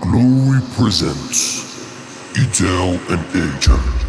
Glorie presents Edell and Ajam.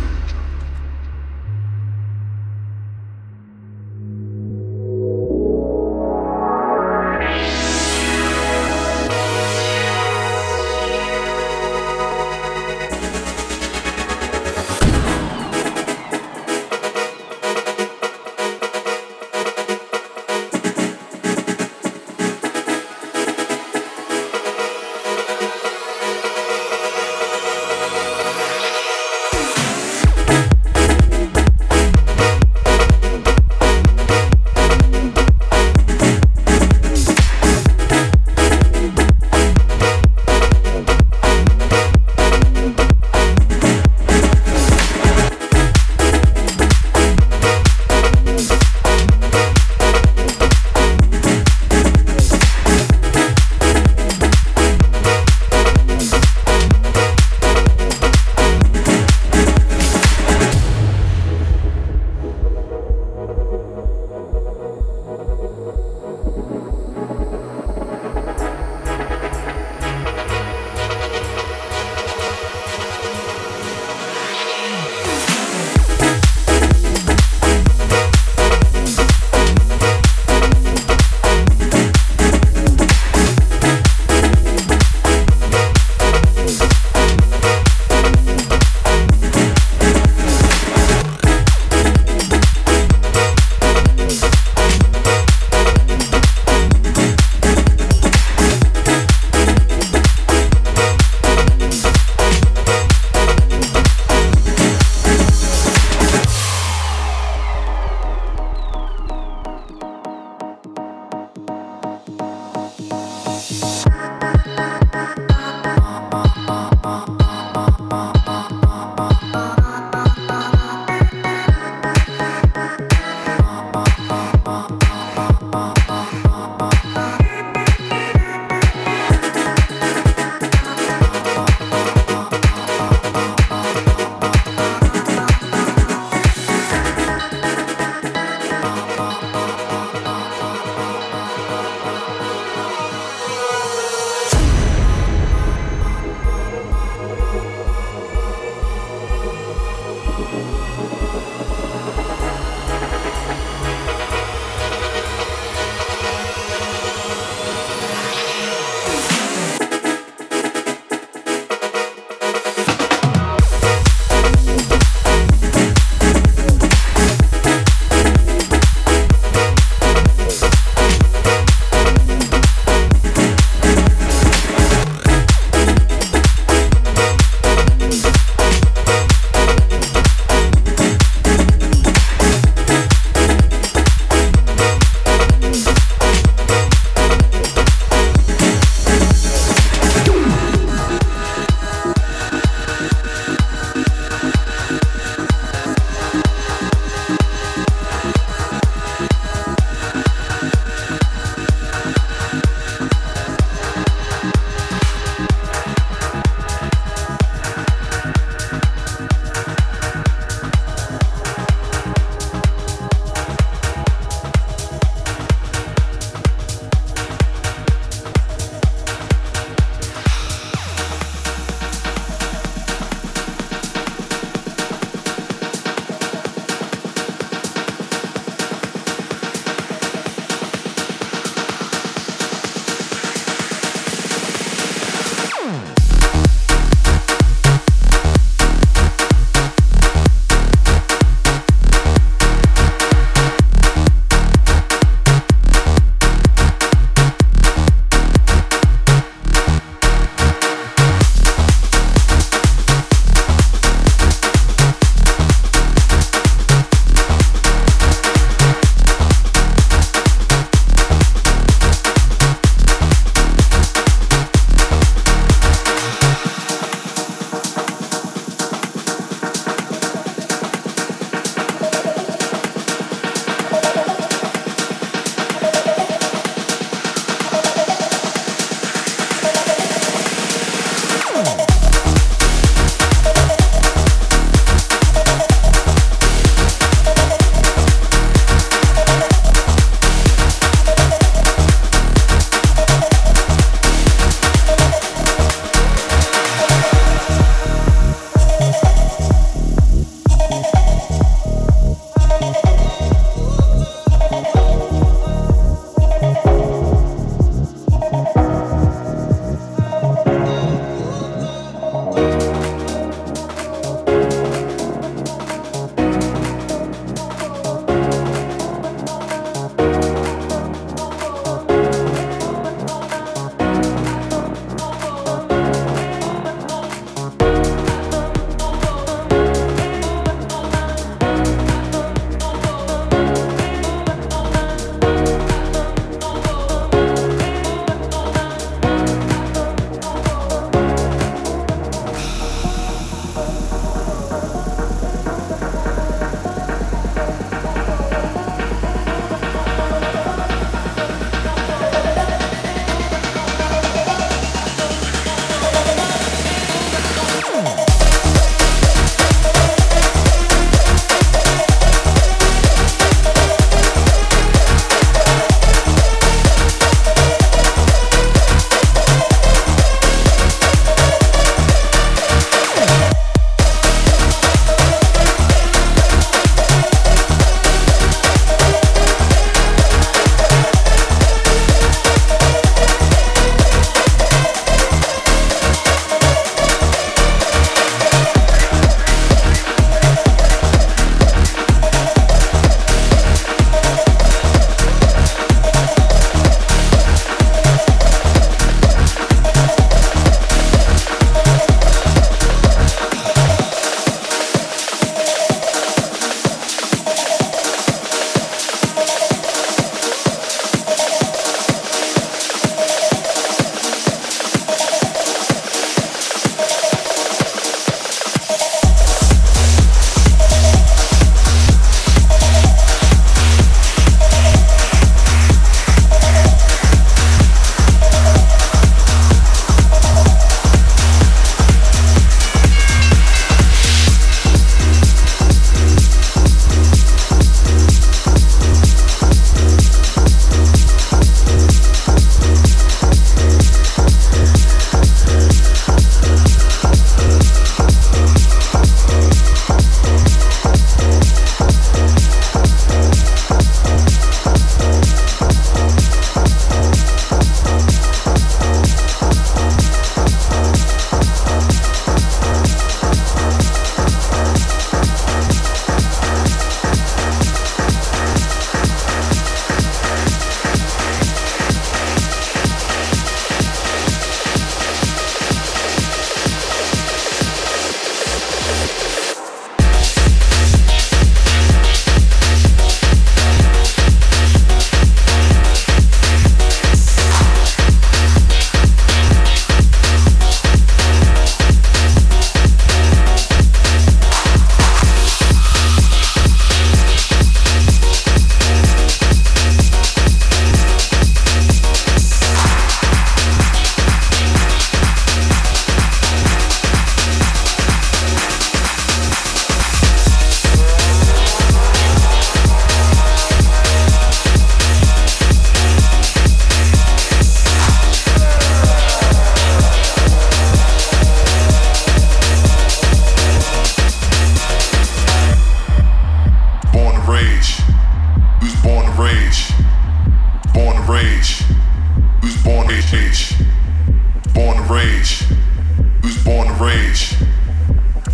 rage.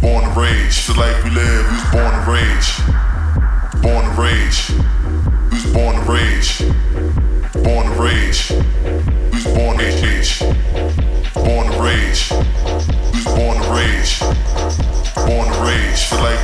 Born to rage. The life we live, we was born to rage. Born to rage. Who's born to rage. Born to rage. Who's born to rage. Born to rage. Who's born to rage. Born to rage. The life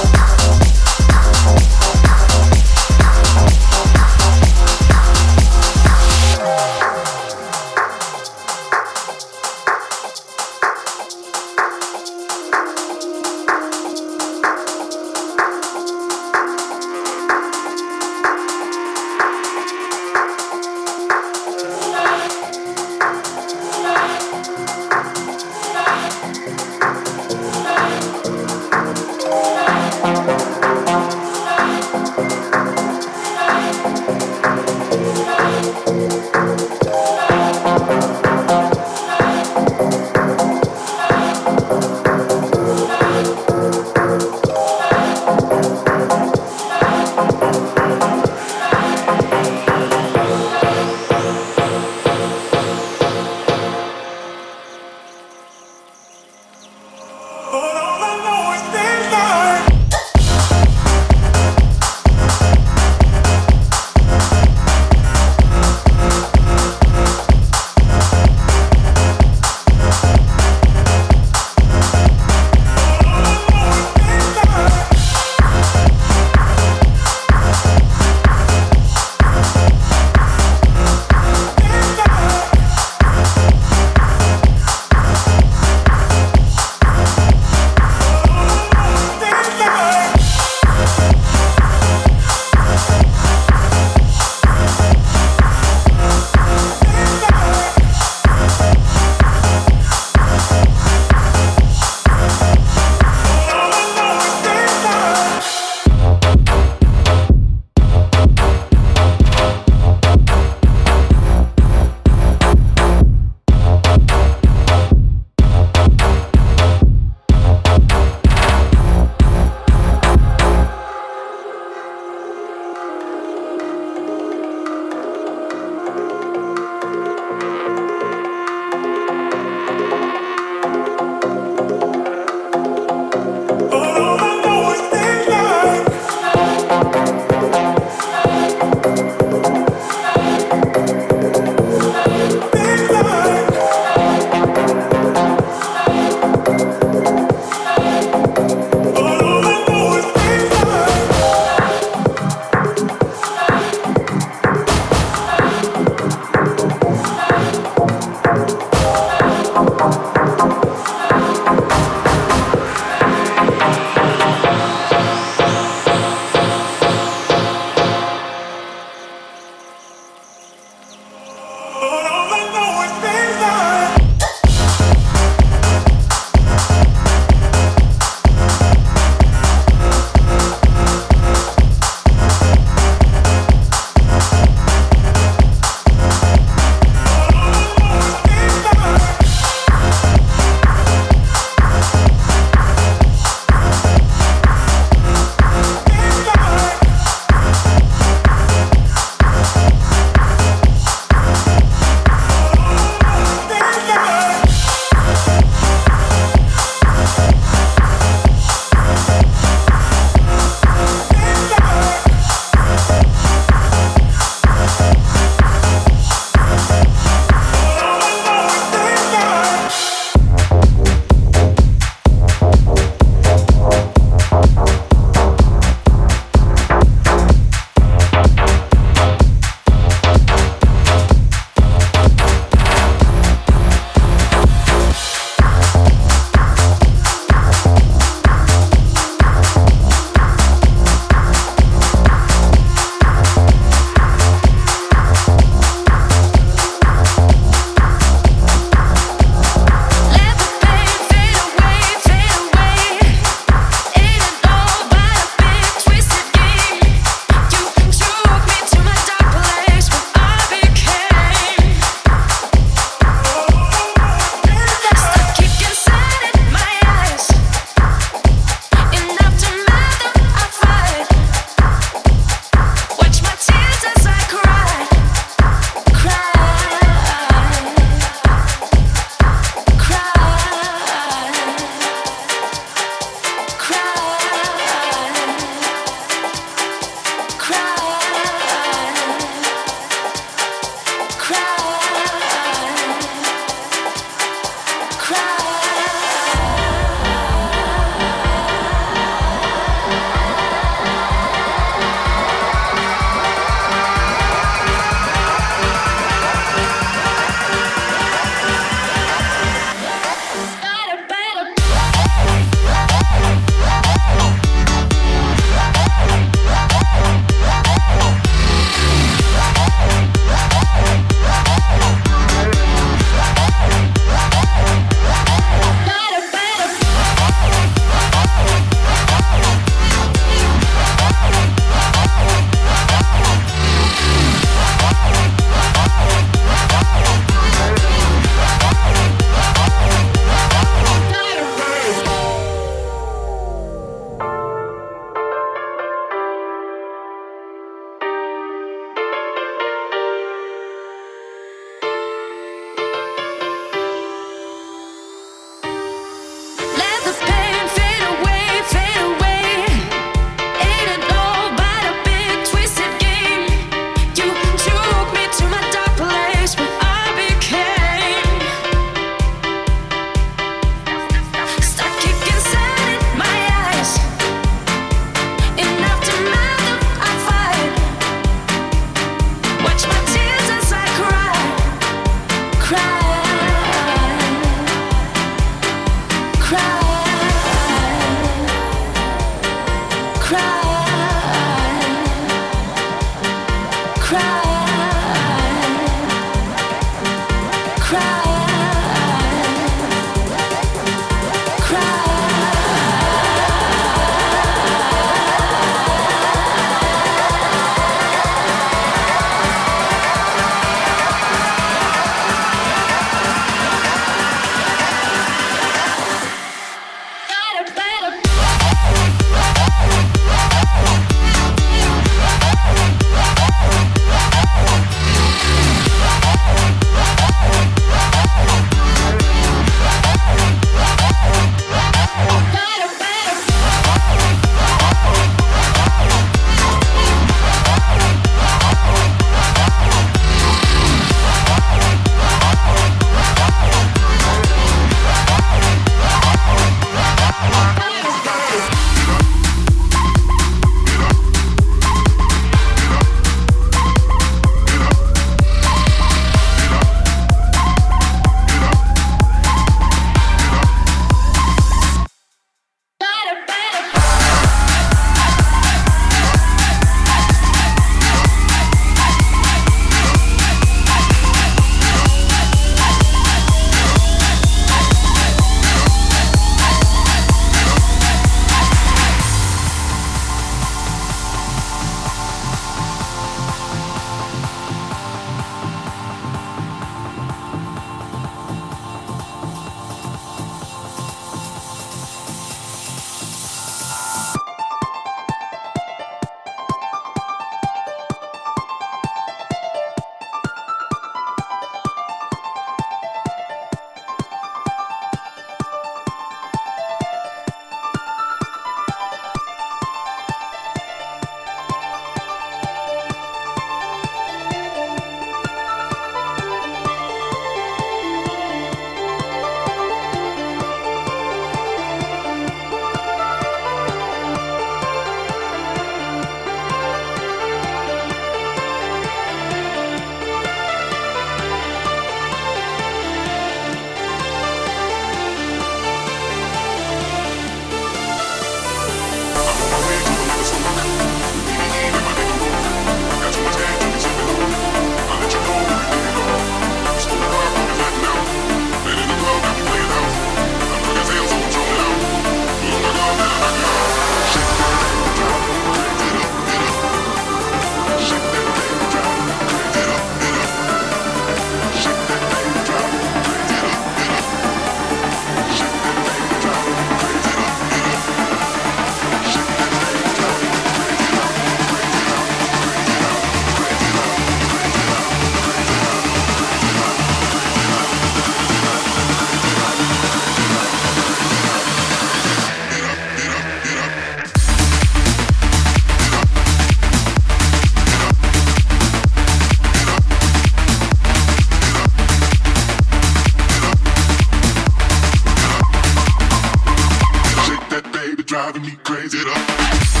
driving me crazy.